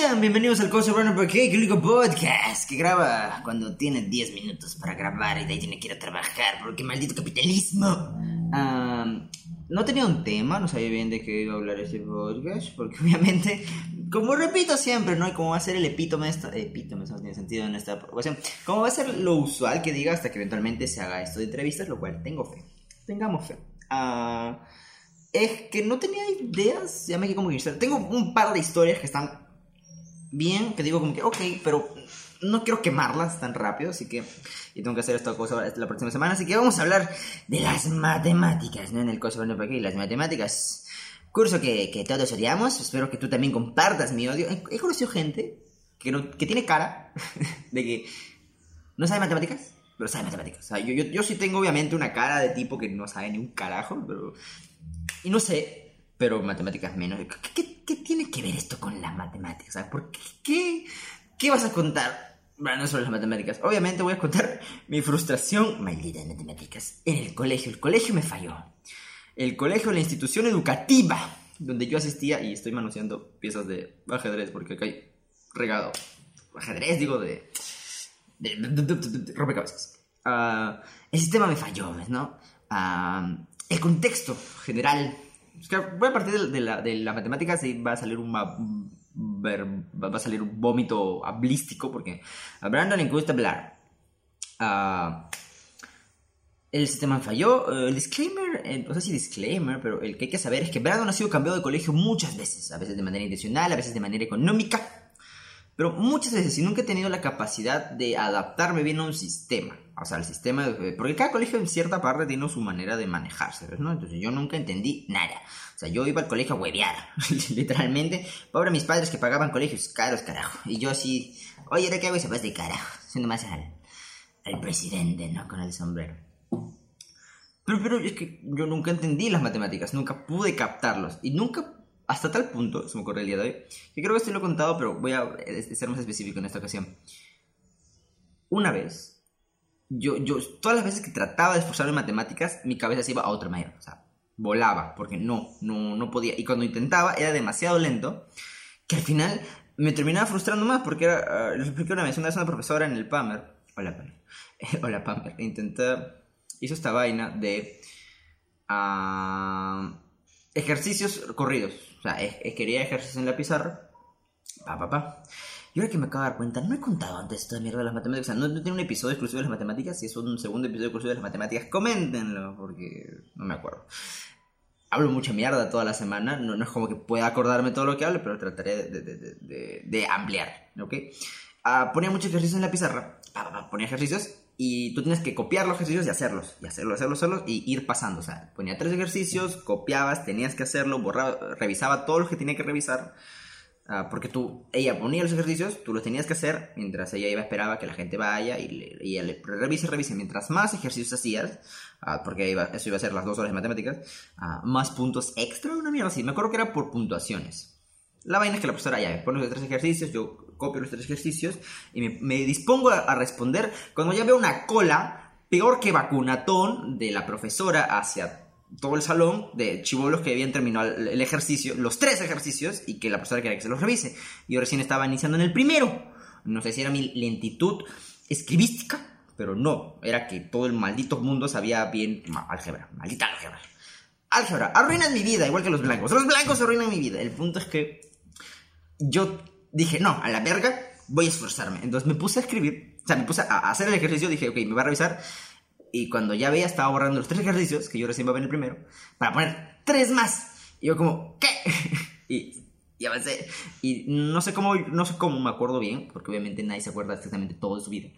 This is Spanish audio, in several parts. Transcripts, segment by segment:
Sean bienvenidos al Cosa Runner porque el único podcast que graba cuando tiene 10 minutos para grabar y de ahí tiene que ir a trabajar porque maldito capitalismo. Ah, no tenía un tema, no sabía bien de qué iba a hablar ese podcast porque obviamente, como repito siempre, ¿no? Y como va a ser el epítome esta... Epítome, no tiene sentido en esta ocasión. Como va a ser lo usual que diga hasta que eventualmente se haga esto de entrevistas, lo cual tengo fe. Tengamos fe. Ah, es que no tenía ideas, ya me quedé como que... Tengo un par de historias que están bien, que digo como que, ok, pero no quiero quemarlas tan rápido, así que y tengo que hacer esta cosa la próxima semana, así que vamos a hablar de las matemáticas, ¿no? En el curso de aquí, las matemáticas, curso que, que, todos odiamos, espero que tú también compartas mi odio. He, conocido gente que, no, que tiene cara de que no sabe matemáticas, pero sabe matemáticas. O sea, yo, yo, yo sí tengo obviamente una cara de tipo que no sabe ni un carajo, pero... Y no sé, pero matemáticas menos. ¿Qué, qué, tiene que ver esto con las matemáticas? ¿Por qué, qué, vas a contar? Bueno, no sobre las matemáticas. Obviamente voy a contar mi frustración, maldita de matemáticas, en el colegio. El colegio me falló. El colegio, la institución educativa donde yo asistía y estoy manoseando piezas de ajedrez porque acá hay regado. Ajedrez, digo, de. de, de, rompecabezas. Uh, el sistema me falló, ¿no? Uh, el contexto general voy a partir de, la, matemática, sí va a salir un, va, a salir un vómito hablístico, porque a Brandon le gusta hablar. Uh, el sistema falló. el disclaimer, no sé si disclaimer, pero el que hay que saber es que Brandon ha sido cambiado de colegio muchas veces, a veces de manera intencional, a veces de manera económica, pero muchas veces y nunca he tenido la capacidad de adaptarme bien a un sistema. O sea, el sistema, porque cada colegio en cierta parte tiene su manera de manejarse, ¿no? Entonces yo nunca entendí nada. O sea, yo iba al colegio a huevear, literalmente. Pobre mis padres que pagaban colegios caros, carajo. Y yo así, oye, ¿de qué hago ese de carajo? Siendo más al, al presidente, ¿no? Con el sombrero. Pero, pero es que yo nunca entendí las matemáticas, nunca pude captarlos. Y nunca, hasta tal punto, se me ocurre el día de hoy, que creo que esto lo he contado, pero voy a ser más específico en esta ocasión. Una vez yo, yo, todas las veces que trataba de esforzarme en matemáticas, mi cabeza se iba a otra manera. O sea, volaba, porque no, no, no podía. Y cuando intentaba, era demasiado lento, que al final me terminaba frustrando más, porque era, uh, les expliqué una vez, una vez una profesora en el PAMER, hola PAMER, hola PAMER, intenté, hizo esta vaina de uh, ejercicios corridos. O sea, quería ejercicios en la pizarra, pa, pa, pa. Y ahora que me acabo de dar cuenta, no he contado antes esta mierda de las matemáticas. O sea, no, tiene un episodio exclusivo de las matemáticas. Si es un segundo episodio exclusivo de las matemáticas, coméntenlo, porque no me acuerdo. Hablo mucha mierda toda la semana. No, no es como que pueda acordarme todo lo que hablo, pero trataré de, de, de, ampliar, ¿ok? Uh, ponía muchos ejercicios en la pizarra. Ponía ejercicios y tú tienes que copiar los ejercicios y hacerlos, y hacerlos, hacerlos, hacerlos y ir pasando. O sea, ponía tres ejercicios, copiabas, tenías que hacerlo, borraba, revisaba todo lo que tenía que revisar Ah, porque tú, ella ponía los ejercicios, tú los tenías que hacer mientras ella iba esperaba que la gente vaya y, ella le revise, revise. Mientras más ejercicios hacías, uh, porque eso iba a ser las dos horas de matemáticas, uh, más puntos extra, una mierda así. Me acuerdo que era por puntuaciones. La vaina es que la profesora ya me pone los tres ejercicios, yo copio los tres ejercicios y me, me dispongo a, a responder cuando ya veo una cola peor que vacunatón de la profesora hacia todo el salón de chivolos que habían terminado el ejercicio, los tres ejercicios, y que la profesora quería que se los revise. Yo recién estaba iniciando en el primero. No sé si era mi lentitud escribística, pero no, era que todo el maldito mundo sabía bien álgebra, maldita álgebra. Álgebra, arruinan mi vida, igual que los blancos. Los blancos arruinan mi vida. El punto es que yo dije, no, a la verga, voy a esforzarme. Entonces me puse a escribir, o sea, me puse a hacer el ejercicio, dije, ok, me va a revisar y cuando ya veía, estaba borrando los tres ejercicios, que yo recién iba a ver el primero, para poner tres más. Y yo como, ¿qué? y, y avancé. Y no sé cómo, no sé cómo me acuerdo bien, porque obviamente nadie se acuerda exactamente todo de su vida.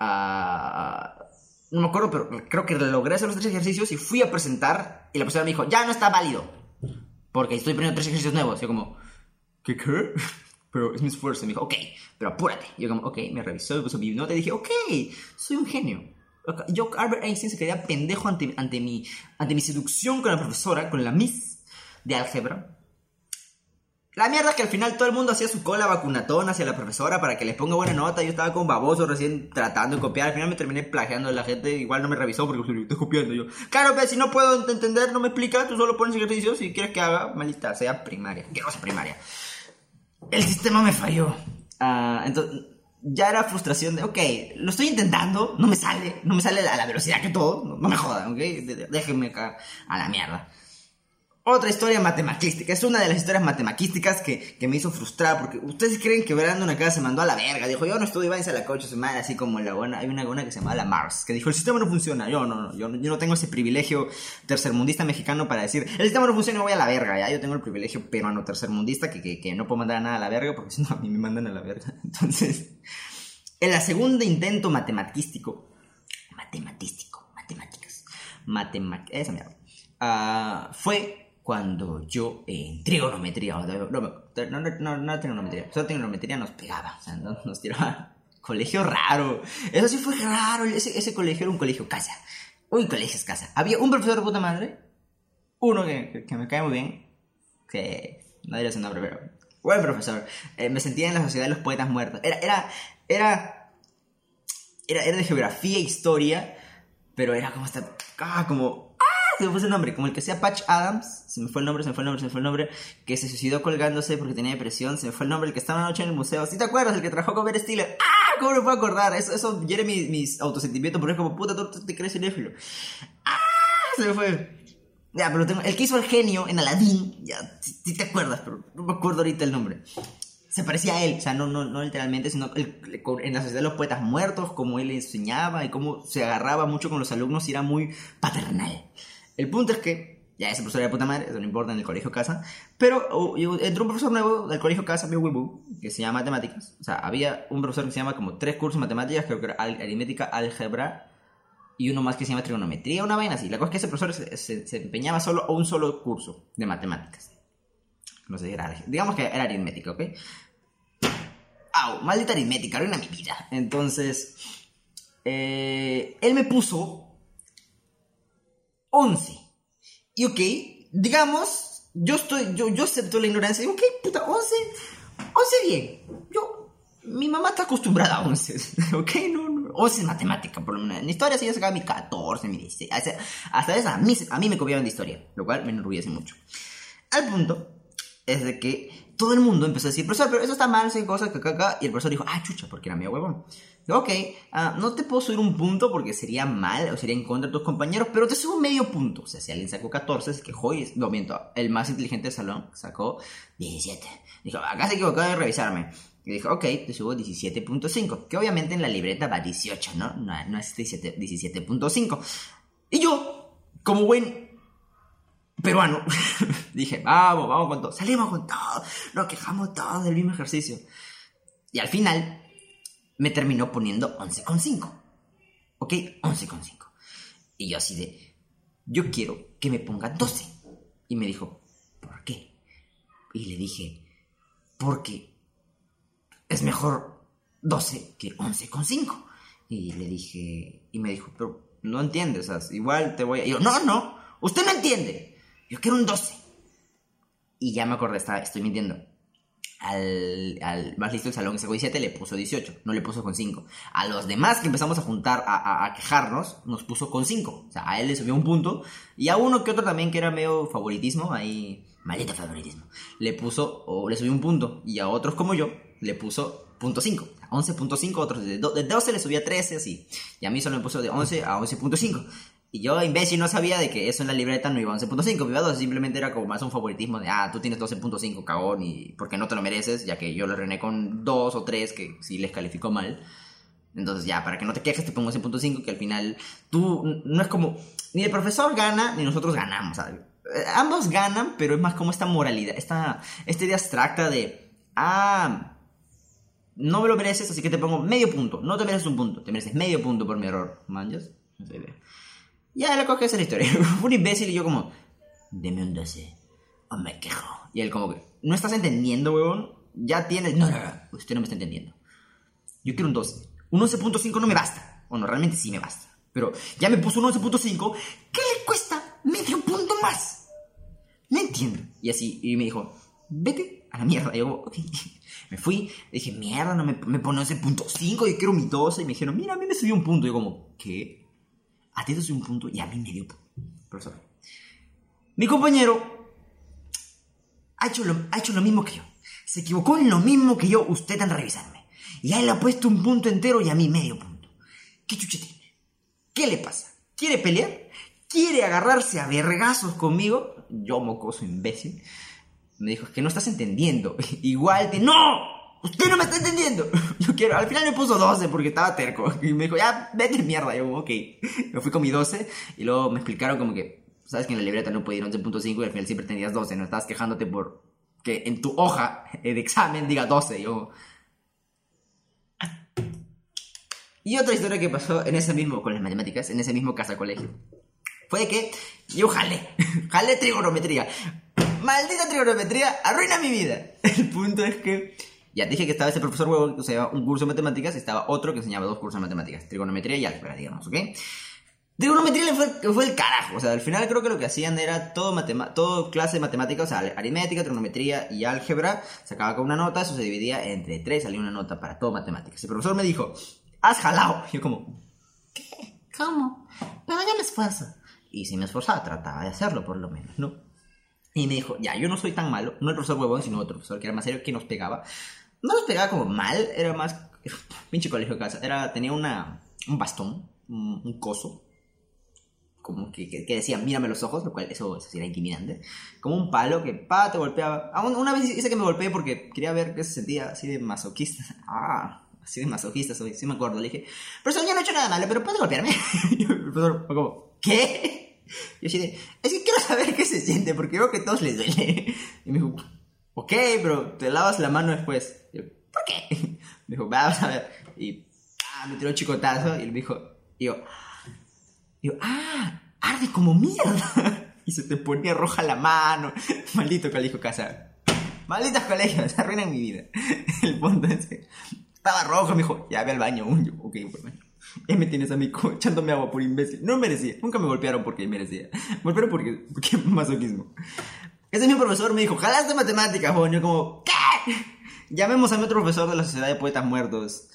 Uh, no me acuerdo, pero creo que logré hacer los tres ejercicios y fui a presentar. Y la persona me dijo, ya no está válido. Porque estoy poniendo tres ejercicios nuevos. Yo como, ¿qué qué? Pero es mi esfuerzo. Y me dijo, ok, pero apúrate. Y yo como, ok, me revisó, me puso mi nota y dije, ok, soy un genio. Yo, Albert Einstein se quedaba pendejo ante, ante, mi, ante mi seducción con la profesora, con la Miss de álgebra. La mierda es que al final todo el mundo hacía su cola vacunatón hacia la profesora para que les ponga buena nota. Yo estaba con baboso recién tratando de copiar. Al final me terminé plagiando a la gente. Igual no me revisó porque estoy copiando yo. Claro, pero si no puedo entender, no me explica. Tú solo pones ejercicios si quieres que haga, maldita sea primaria. Que no sea primaria. El sistema me falló. Ah, entonces, ya era frustración de, ok, lo estoy intentando, no me sale, no me sale a la velocidad que todo, no, me jodan, ok, déjenme acá a la mierda. Otra historia matemaquística. Es una de las historias matemaquísticas que, que, me hizo frustrar. Porque ustedes creen que una casa se mandó a la verga. Dijo, yo no estudio, váyanse a la coche su madre. Así como la buena. Hay una buena que se llama la Mars. Que dijo, el sistema no funciona. Yo no, no. Yo, yo no tengo ese privilegio tercermundista mexicano para decir, el sistema no funciona y voy a la verga. Yo tengo el privilegio peruano tercermundista que, que, que no puedo mandar a nada a la verga. Porque si no, a mí me mandan a la verga. Entonces, en la segunda intento matematístico. Matematístico. Matemáticas. Matemáticas. Esa mierda. Uh, fue cuando yo en trigonometría, no, no, no, trigonometría, solo trigonometría nos pegaba, o sea, nos tiraba. Colegio raro. Eso sí fue raro. Ese, colegio era un colegio casa. Uy, colegio es casa. Había un profesor de puta madre. Uno que, que, me cae muy bien. Que no diría su nombre, pero. Buen profesor. Eh, me sentía en la sociedad de los poetas muertos. Era, era, era, era, de geografía e historia. Pero era como esta. Ah, como se me fue el nombre, como el que sea Patch Adams, se me fue el nombre, se me fue el nombre, se me fue el nombre, que se suicidó colgándose porque tenía depresión, se me fue el nombre, el que estaba una noche en el museo, ¿sí te acuerdas? El que trabajó con Ben Stiller, ¡ah! ¿Cómo me puedo acordar? Eso, eso hiere mis, mis autosentimientos, porque es como, puta, tú, te crees cinéfilo. ¡ah! Se me fue. Ya, pero el que hizo el genio en Aladdin, ya, sí, te acuerdas, pero no me acuerdo ahorita el nombre se parecía a él, o sea, no, no, no literalmente, sino en la sociedad de los poetas muertos, como él enseñaba y cómo se agarraba mucho con los alumnos y era muy paternal. El punto es que, ya ese profesor era de puta madre, eso no importa en el colegio casa, pero uh, entró un profesor nuevo del colegio casa, que se llama matemáticas. O sea, había un profesor que se llama como tres cursos de matemáticas, creo que era aritmética, álgebra y uno más que se llama trigonometría, una vaina así. La cosa es que ese profesor se, empeñaba solo a un solo curso de matemáticas. No sé, era, digamos que era aritmética, ¿ok? ¡Au! Maldita aritmética, arruina mi vida. Entonces, eh, él me puso 11. Y ok, digamos, yo estoy, yo, yo acepto la ignorancia. Y ok, puta, 11, 11 bien. Yo, mi mamá está acostumbrada a 11. Ok, no, no. 11 es matemática, por lo menos. En historia sí yo sacaba mi 14, mi 16. Hasta esa, a mí, a mí me copiaban de historia, lo cual me enorgullece mucho. Al punto es de que todo el mundo empezó a decir, profesor, pero eso está mal, sin cosas, que acá. Y el profesor dijo, ah, chucha, porque era mi huevón ok, uh, no te puedo subir un punto porque sería mal o sería en contra de tus compañeros, pero te subo medio punto. O sea, si alguien sacó 14, es que joy, no miento, el más inteligente del salón sacó 17. Dijo, acá se equivocó de revisarme. Y dijo, ok, te subo 17.5, que obviamente en la libreta va 18, ¿no? No, no es 17.5. y yo, como buen peruano, dije, vamos, vamos con todo, salimos con todo, nos quejamos todos del mismo ejercicio. Y al final, me terminó poniendo 11,5. ¿Ok? 11,5. Y yo así de, yo quiero que me ponga 12. Y me dijo, ¿por qué? Y le dije, porque es mejor 12 que 11,5. Y le dije, y me dijo, pero no entiendes, igual te voy a... Y yo, no, no, usted no entiende. Yo quiero un 12. Y ya me acordé, estoy mintiendo al, al, más listo del salón que sacó 17 le puso 18, no le puso con 5. A los demás que empezamos a juntar, a, a, quejarnos, nos puso con 5. O sea, a él le subió un punto. Y a uno que otro también que era medio favoritismo, ahí, maldito favoritismo, le puso, o le subió un punto. Y a otros como yo, le puso punto 5. 11.5, otros de 12 le subía 13, así. Y a mí solo me puso de 11 a 11.5. Y yo, imbécil, no sabía de que eso en la libreta no iba a 11.5, iba a 12, simplemente era como más un favoritismo de, ah, tú tienes 12.5, cagón, y porque no te lo mereces, ya que yo lo rené con 2 o 3, que sí les calificó mal. Entonces ya, para que no te quejes, te pongo 11.5, que al final tú, no es como, ni el profesor gana, ni nosotros ganamos. Eh, ambos ganan, pero es más como esta moralidad, esta, esta idea abstracta de, ah, no me lo mereces, así que te pongo medio punto. No te mereces un punto, te mereces medio punto por mi error. ¿Manjas? Esa idea. Ya le coge esa la historia. Fue un imbécil y yo como, deme un 12. O me quejo. Y él como que, ¿no estás entendiendo, huevón? Ya tienes... No, no, no, usted no me está entendiendo. Yo quiero un 12. Un 11.5 no me basta. Bueno, realmente sí me basta. Pero ya me puso un 11.5. ¿Qué le cuesta medio punto más? No entiendo. Y así, y me dijo, vete a la mierda. Y yo, ok. Me fui, dije, mierda, no me, me pone 11.5, yo quiero mi 12. Y me dijeron, mira, a mí me subió un punto. Y yo como, ¿qué? A ti te un punto y a mí medio punto. Profesor. Mi compañero ha hecho, lo, ha hecho lo mismo que yo. Se equivocó en lo mismo que yo, usted en revisarme. Y a él le ha puesto un punto entero y a mí medio punto. ¿Qué chuche tiene? ¿Qué le pasa? ¿Quiere pelear? ¿Quiere agarrarse a vergazos conmigo? Yo, mocoso imbécil. Me dijo, es que no estás entendiendo. Igual te... ¡No! Usted no me está entendiendo. Yo quiero. Al final me puso 12 porque estaba terco. Y me dijo, ya, vete mierda. Yo, ok. Me fui con mi 12 y luego me explicaron como que, sabes que en la libreta no puede ir 11.5 y al final siempre tenías 12. No estabas quejándote por que en tu hoja de examen diga 12. Yo. Y otra historia que pasó en ese mismo, con las matemáticas, en ese mismo casa colegio. Fue que yo jalé, jalé trigonometría. Maldita trigonometría, arruina mi vida. El punto es que ya dije que estaba ese profesor huevo que enseñaba un curso de matemáticas y estaba otro que enseñaba dos cursos de matemáticas, trigonometría y álgebra, digamos, ¿ok? Trigonometría le fue, fue el carajo, o sea, al final creo que lo que hacían era todo, todo clase de matemáticas, o sea, aritmética, trigonometría y álgebra, se acababa con una nota, eso se dividía entre tres, salía una nota para todo matemáticas. El profesor me dijo, has jalado. Y yo como, ¿qué? ¿Cómo? Pero ya me esfuerzo. Y si me esforzaba, trataba de hacerlo por lo menos, ¿no? Y me dijo, ya, yo no soy tan malo, no el profesor huevón, sino otro profesor que era más serio, que nos pegaba no los pegaba como mal, era más. Pinche colegio casa. Era, tenía una, un bastón, un, coso. Como que, que, decía, mírame los ojos, lo cual eso, eso era intimidante. Como un palo que pa, te golpeaba. Ah, una vez hice que me golpeé porque quería ver qué se sentía así de masoquista. Ah, así de masoquista soy, sí me acuerdo. Le dije, profesor, yo no he hecho nada malo, pero puedes golpearme. y el profesor como, ¿qué? Yo así de, es que quiero saber qué se siente porque veo que a todos les duele. Y me dijo, ok, pero te lavas la mano después. ¿por qué? Me dijo, vamos a ver. Y ah, me tiró un chicotazo y me dijo, yo, yo, ah, arde como mierda. Y se te ponía roja la mano. Maldito colegio casa. Malditos colegios, arruinan mi vida. El punto es que estaba rojo, me dijo, ya ve al baño. Un, yo, ok, bueno. Y me tienes a mí echándome agua por imbécil. No merecía. Nunca me golpearon porque merecía. Me golpearon porque, porque masoquismo. Ese mi profesor me dijo, jalaste matemáticas, joven. Yo como, ¿qué? Llamemos a mi otro profesor de la Sociedad de Poetas Muertos.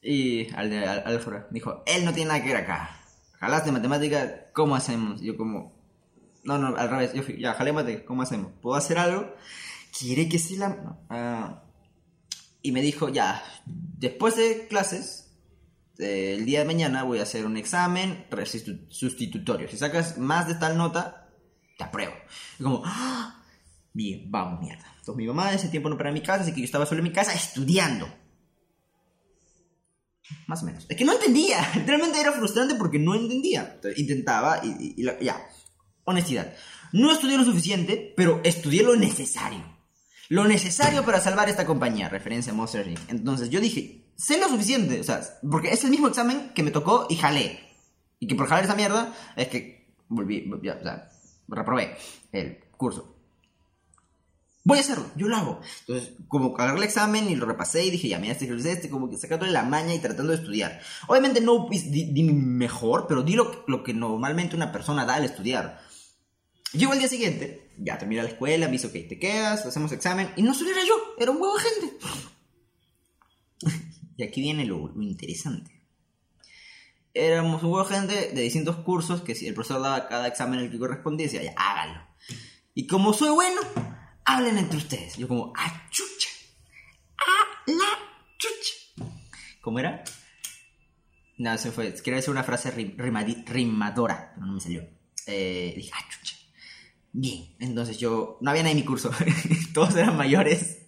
Y al de Alfred dijo, él no tiene nada que ver acá. Jalaste matemáticas, ¿cómo hacemos? Yo como, no, no, al revés. Yo fui, ya, jalé matemáticas, ¿cómo hacemos? ¿Puedo hacer algo? ¿Quiere que sí la...? Ah, y me dijo, ya, después de clases, el día de mañana voy a hacer un examen sustitutorio. Si sacas más de tal nota, te apruebo. Y como, ¡Ah! bien, vamos, mierda. Entonces mi mamá en ese tiempo no para mi casa, así que yo estaba solo en mi casa estudiando. Más o menos. Es que no entendía. Realmente era frustrante porque no entendía. intentaba y, ya. Honestidad. No estudié lo suficiente, pero estudié lo necesario. Lo necesario para salvar esta compañía. Referencia a Monster Inc. Entonces yo dije, sé lo suficiente. O sea, porque es el mismo examen que me tocó y jalé. Y que por jalar esa mierda es que volví. Ya, o sea, reprobé el curso. Voy a hacerlo, yo lo hago. Entonces, como agarré el examen y lo repasé y dije, ya, mira, este, este, como que sacándole la maña y tratando de estudiar. Obviamente no di, mejor, pero di lo, que normalmente una persona da al estudiar. Llego al día siguiente, ya terminé la escuela, me hizo, que te quedas, hacemos examen, y no solo era yo, era un huevo de gente. y aquí viene lo interesante éramos un grupo de gente de distintos cursos que si el profesor daba cada examen el que correspondía, decía, ya, hágalo. Y como soy bueno, hablen entre ustedes. Yo como, ¡ah, chucha! ¡ah, la chucha! ¿Cómo era? No, se fue. Quería decir una frase rimadora, pero no me salió. Eh, dije, ¡ah, chucha! Bien, entonces yo, no había nadie en mi curso, todos eran mayores.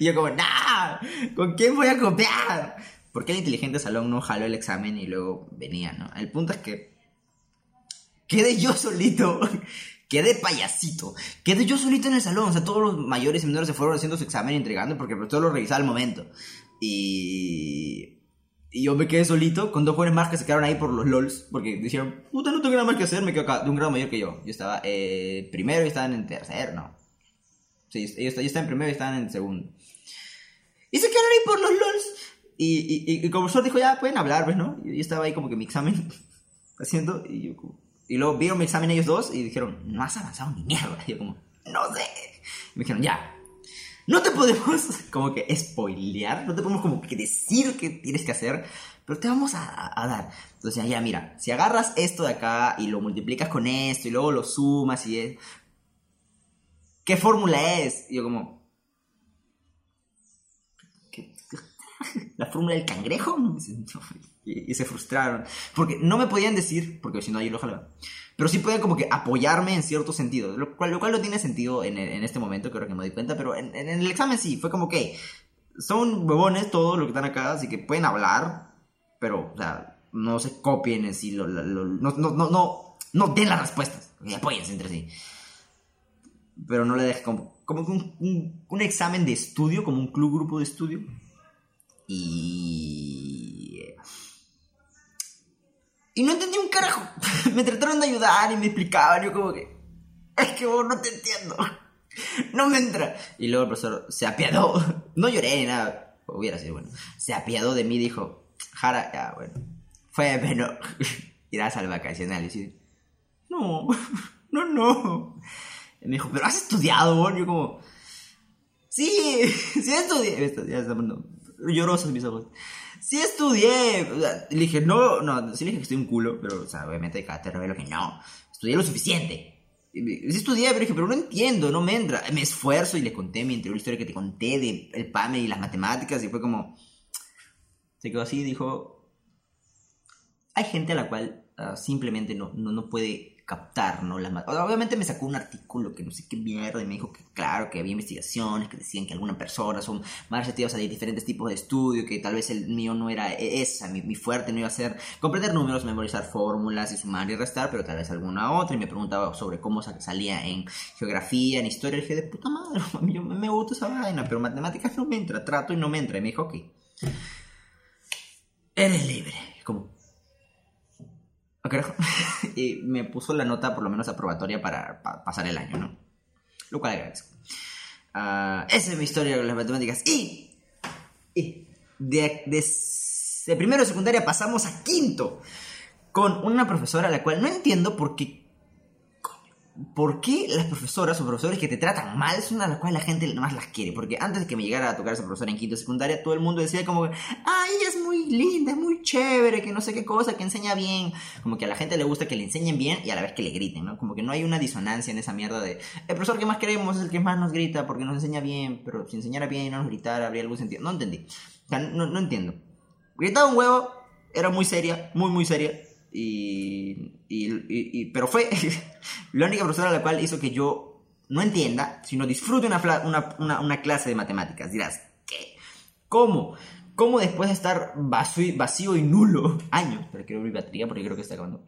Y yo como, ¡nah! ¿Con quién voy a copiar? ¿Por qué el inteligente salón no jaló el examen y luego venía, no? El punto es que quedé yo solito, quedé payasito, quedé yo solito en el salón, o sea, todos los mayores y menores se fueron haciendo su examen y entregando porque el profesor lo revisaba al momento. Y... Y yo me quedé solito con dos jóvenes más que se quedaron ahí por los LOLs. Porque dijeron, puta, no tengo nada más que hacer, me quedo acá. De un grado mayor que yo. Yo estaba eh, primero y estaban en tercero, ¿no? Sí, ellos, ellos estaban en primero y estaban en segundo. Y se quedaron ahí por los LOLs. Y, y, y como profesor dijo, ya pueden hablar, pues, ¿no? Y yo estaba ahí como que mi examen haciendo. Y, yo, y luego vieron mi examen ellos dos y dijeron, no has avanzado ni mierda. Y yo, como, no sé. Y me dijeron, ya. No te podemos como que spoilear, no te podemos como que decir qué tienes que hacer, pero te vamos a, a, dar. Entonces, ya, mira, si agarras esto de acá y lo multiplicas con esto y luego lo sumas y es... ¿Qué fórmula es? Y yo como, la fórmula del cangrejo. Y, se frustraron. Porque no me podían decir, porque si no, yo lo jalaba. Pero sí podían como que apoyarme en cierto sentido. Lo cual, lo cual no tiene sentido en, en este momento, creo que me doy cuenta. Pero en, el examen sí, fue como que son huevones todos los que están acá, así que pueden hablar, pero, no se copien en sí, no, no, no, no, den las respuestas, y apóyense entre sí. Pero no le dejen como, como un, un, examen de estudio, como un club grupo de estudio. Y... Y no entendí un carajo. me trataron de ayudar y me explicaban, yo como que... Es que vos no te entiendo. no me entra. Y luego el profesor se apiadó. No lloré ni nada. Hubiera sido bueno. Se apiadó de mí y dijo, Jara, ya, bueno. Fue bueno. Irás al vacacional. Y no, no, no. Me dijo, pero has estudiado, Yo como, sí, sí estudié. Está poniendo llorosos mis ojos. Sí estudié. le dije, no, no, sí le dije que estoy un culo, pero, o sea, obviamente cada te revelo que no. Estudié lo suficiente. Sí estudié, pero dije, pero no entiendo, no me entra. Me esfuerzo y le conté mi anterior historia que te conté de el PAME y las matemáticas y fue como... Se quedó así y dijo... Hay gente a la cual ah, simplemente no, no, no puede captar, ¿no? La, obviamente me sacó un artículo que no sé qué mierda y me dijo que claro, que había investigaciones que decían que algunas personas son más receptivas a diferentes tipos de estudio, que tal vez el mío no era e, esa, mi, fuerte no iba a ser comprender números, memorizar fórmulas y sumar y restar, pero tal vez alguna otra y me preguntaba sobre cómo salía en geografía, en historia, y dije, de puta madre, yo me gusta esa vaina, pero matemáticas no me entra, trato y no me entra, y me dijo, ok, eres libre, como y me puso la nota por lo menos aprobatoria para, pasar el año, ¿no? Lo cual agradezco. Uh, esa es mi historia con las matemáticas. Y, y de, de, de primero de secundaria pasamos a quinto con una profesora a la cual no entiendo por qué ¿Por qué las profesoras o profesores que te tratan mal son a las cuales la gente más las quiere? Porque antes de que me llegara a tocar esa profesora en quinto secundaria, todo el mundo decía como ay, ella es muy linda, es muy chévere, que no sé qué cosa, que enseña bien. Como que a la gente le gusta que le enseñen bien y a la vez que le griten, ¿no? Como que no hay una disonancia en esa mierda de, el profesor que más queremos es el que más nos grita porque nos enseña bien, pero si enseñara bien y no nos gritara, habría algún sentido. No entendí. No, no entiendo. Gritaba un huevo, era muy seria, muy, muy seria y, y, pero fue la única profesora a la cual hizo que yo no entienda, sino disfrute una, una, una, clase de matemáticas. Dirás, ¿qué? ¿Cómo? ¿Cómo después de estar vacío, vacío y nulo años, pero quiero abrir batería porque creo que está acabando,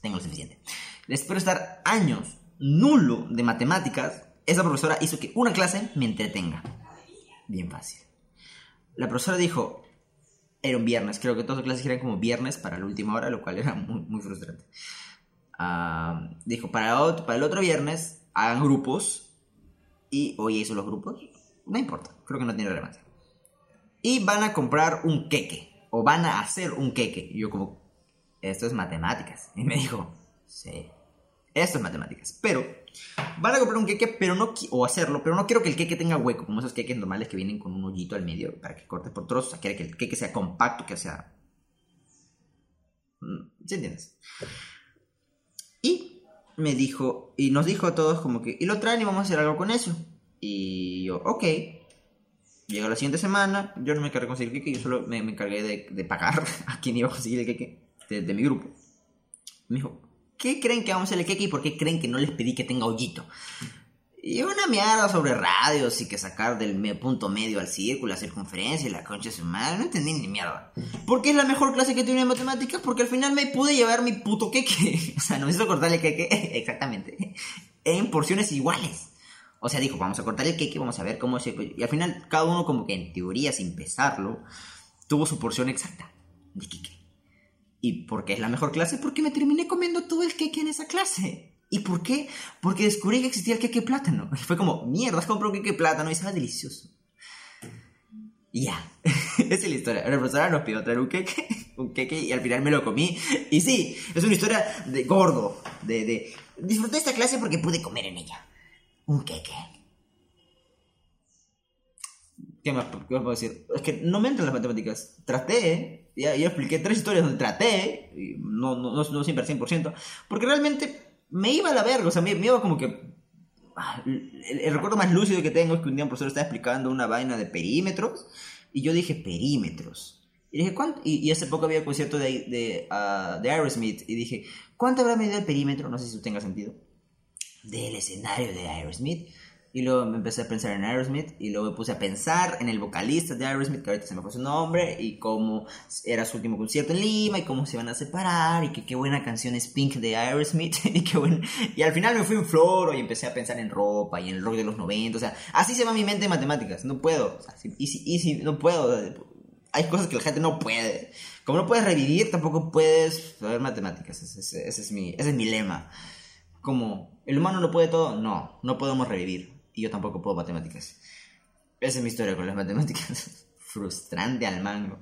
tengo lo suficiente. Después de estar años nulo de matemáticas, esa profesora hizo que una clase me entretenga. Bien fácil. La profesora dijo, era un viernes. Creo que todas las clases eran como viernes para la última hora, lo cual era muy, muy frustrante. Ah, dijo, para, para el otro viernes hagan grupos. Y, oye, ¿hizo los grupos? No importa, creo que no tiene relevancia. Y van a comprar un queque. O van a hacer un queque. Y yo como, esto es matemáticas. Y me dijo, sí, esto es matemáticas. Pero van a comprar un queque, pero no o hacerlo, pero no quiero que el queque tenga hueco, como esos queques normales que vienen con un hoyito al medio para que corte por trozos. O sea, quiero que el queque sea compacto, que sea. Mm, ¿Sí entiendes? Y me dijo, y nos dijo a todos como que, y lo traen y vamos a hacer algo con eso. Y yo, ok. Llega la siguiente semana, yo no me encargué de conseguir el queque, yo solo me, encargué de, pagar a quien iba a conseguir el queque de, de mi grupo. Me dijo, ¿Qué creen que vamos a hacer el queque y por qué creen que no les pedí que tenga hoyito? Y una mierda sobre radios y que sacar del punto medio al círculo, la circunferencia y la concha de su madre. No entendí ni mierda. ¿Por qué es la mejor clase que tiene de matemáticas? Porque al final me pude llevar mi puto queque. O sea, no me hizo cortar el queque. Exactamente. En porciones iguales. O sea, dijo, vamos a cortar el queque, vamos a ver cómo se... Y al final, cada uno como que en teoría, sin pesarlo, tuvo su porción exacta de queque. ¿Y por qué es la mejor clase? Porque me terminé comiendo todo el queque en esa clase. ¿Y por qué? Porque descubrí que existía el queque plátano. Y fue como, mierda, has comprado un queque plátano y estaba delicioso. Y ya, esa es la historia. La profesora nos pidió traer un queque, un queque y al final me lo comí. Y sí, es una historia de gordo, de, de... Disfruté esta clase porque pude comer en ella. Un queque. ¿Qué más, ¿Qué más puedo decir? Es que no me entran las matemáticas. Traté, ya, ya expliqué tres historias donde traté, no, no, no, no siempre al 100%, porque realmente me iba a la verga, o sea, me, iba como que... Ah, el, recuerdo más lúcido que tengo es que un día un profesor estaba explicando una vaina de perímetros Y yo dije perímetros. Y dije, ¿cuánto? Y, hace poco había concierto de, de, uh, de Aerosmith. Y dije, ¿cuánto habrá medido el perímetro? No sé si eso tenga sentido. Del escenario de Aerosmith. Y luego me empecé a pensar en Aerosmith y luego me puse a pensar en el vocalista de Aerosmith, que ahorita se me fue su nombre, y cómo era su último concierto en Lima y cómo se iban a separar y que qué buena canción es Pink de Aerosmith y qué bueno. Y al final me fui en floro y empecé a pensar en ropa y en el rock de los 90, o sea, así se va mi mente en matemáticas, no puedo, o sea, y si, no puedo, hay cosas que la gente no puede. Como no puedes revivir, tampoco puedes saber matemáticas, ese, es mi, ese es mi lema. Como, ¿el humano lo puede todo? No, no podemos revivir y yo tampoco puedo matemáticas. Esa es mi historia con las matemáticas. Frustrante al mango.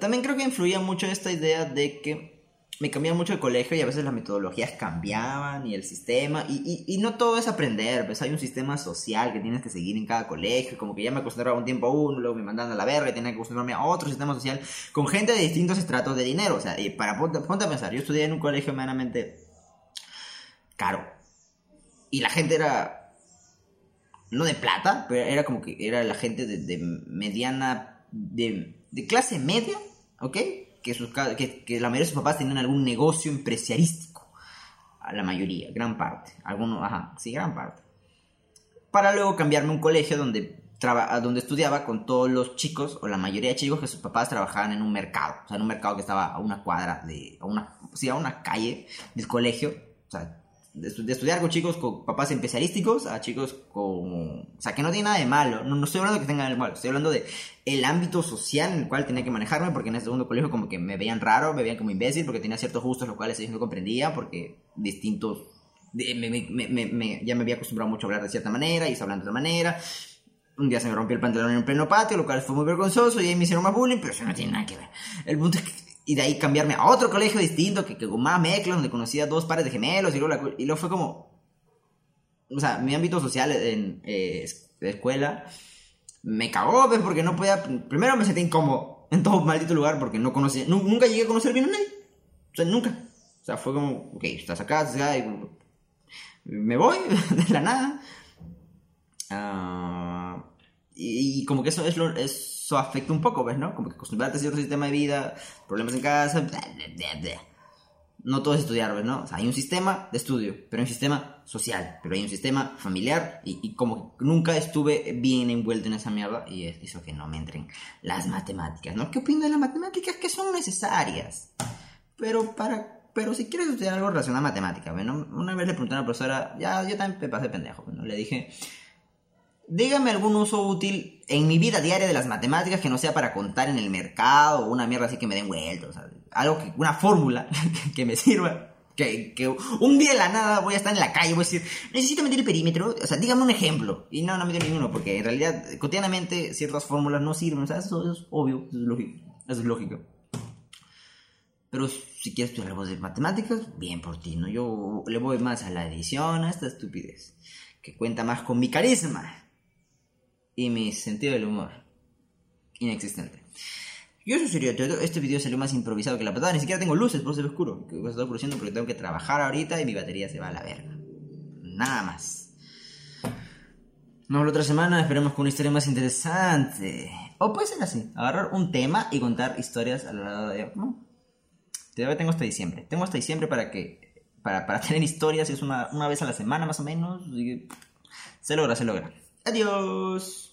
También creo que influía mucho esta idea de que me cambiaba mucho el colegio y a veces las metodologías cambiaban y el sistema. Y, y, no todo es aprender, pues hay un sistema social que tienes que seguir en cada colegio. Como que ya me acostumbraba un tiempo a uno, luego me mandaban a la verga y tenía que acostumbrarme a otro sistema social con gente de distintos estratos de dinero. O sea, para ponte, ponte a pensar, yo estudié en un colegio meramente caro. Y la gente era no de plata, pero era como que era la gente de, mediana, de, clase media, ¿ok? Que, sus, que, que, la mayoría de sus papás tenían algún negocio empresariístico. A la mayoría, gran parte. Algunos, ajá, sí, gran parte. Para luego cambiarme a un colegio donde, donde estudiaba con todos los chicos, o la mayoría de chicos que sus papás trabajaban en un mercado. O sea, en un mercado que estaba a una cuadra, de, a una, sí, a una calle del colegio. O sea, de, estudiar con chicos con papás especialísticos a chicos con... O sea, que no tiene nada de malo. No, estoy hablando de que tengan de malo. Estoy hablando de el ámbito social en el cual tenía que manejarme porque en el segundo colegio como que me veían raro, me veían como imbécil porque tenía ciertos gustos los cuales ellos no comprendían porque distintos... ya me había acostumbrado mucho a hablar de cierta manera y hablando de otra manera. Un día se me rompió el pantalón en pleno patio, lo cual fue muy vergonzoso y ahí me hicieron más bullying, pero eso no tiene nada que ver. El punto es que y de ahí cambiarme a otro colegio distinto, que, que con más mezcla, donde conocía dos pares de gemelos, y luego, y luego fue como, o sea, mi ámbito social en eh, escuela me cagó, ¿ves? Porque no podía, primero me sentí incómodo en todo maldito lugar, porque no conocía, nunca llegué a conocer bien a nadie, o sea, nunca, o sea, fue como, ok, estás acá, estás acá, y me voy de la nada, ah, y, como que eso es lo, es afecta un poco, ¿ves? ¿No? Como que acostumbrarte a cierto sistema de vida, problemas en casa, no todo es estudiar, ¿ves? ¿No? O sea, hay un sistema de estudio, pero hay un sistema social, pero hay un sistema familiar y, como que nunca estuve bien envuelto en esa mierda y es eso que no me entren las matemáticas, ¿no? ¿Qué opino de las matemáticas? Que son necesarias, pero para... Pero si quieres estudiar algo relacionado a matemáticas, ¿no? Una vez le pregunté a una profesora, ya yo también me pasé pendejo, ¿no? Le dije, Dígame algún uso útil en mi vida diaria de las matemáticas que no sea para contar en el mercado o una mierda así que me den vueltas. algo que, una fórmula que me sirva. Que, que, un día de la nada voy a estar en la calle, voy a decir, necesito medir el perímetro, o sea, dígame un ejemplo. Y no, no me dio ninguno, porque en realidad, cotidianamente, ciertas fórmulas no sirven, o sea, eso es obvio, eso es lógico. Eso es lógico. Pero si quieres estudiar algo de matemáticas, bien por ti, ¿no? Yo le voy más a la edición, a esta estupidez, que cuenta más con mi carisma y mi sentido del humor. Inexistente. Yo eso sería todo. Este video salió más improvisado que la patada. Ni siquiera tengo luces, por eso oscuro. Que estar produciendo porque tengo que trabajar ahorita y mi batería se va a la verga. Nada más. Nos vemos la otra semana. Esperemos con una historia más interesante. O puede ser así: agarrar un tema y contar historias a lo largo de. ¿no? Todavía tengo hasta diciembre. Tengo hasta diciembre para que. Para, para tener historias. Es una, una vez a la semana más o menos. Se logra, se logra. Adiós.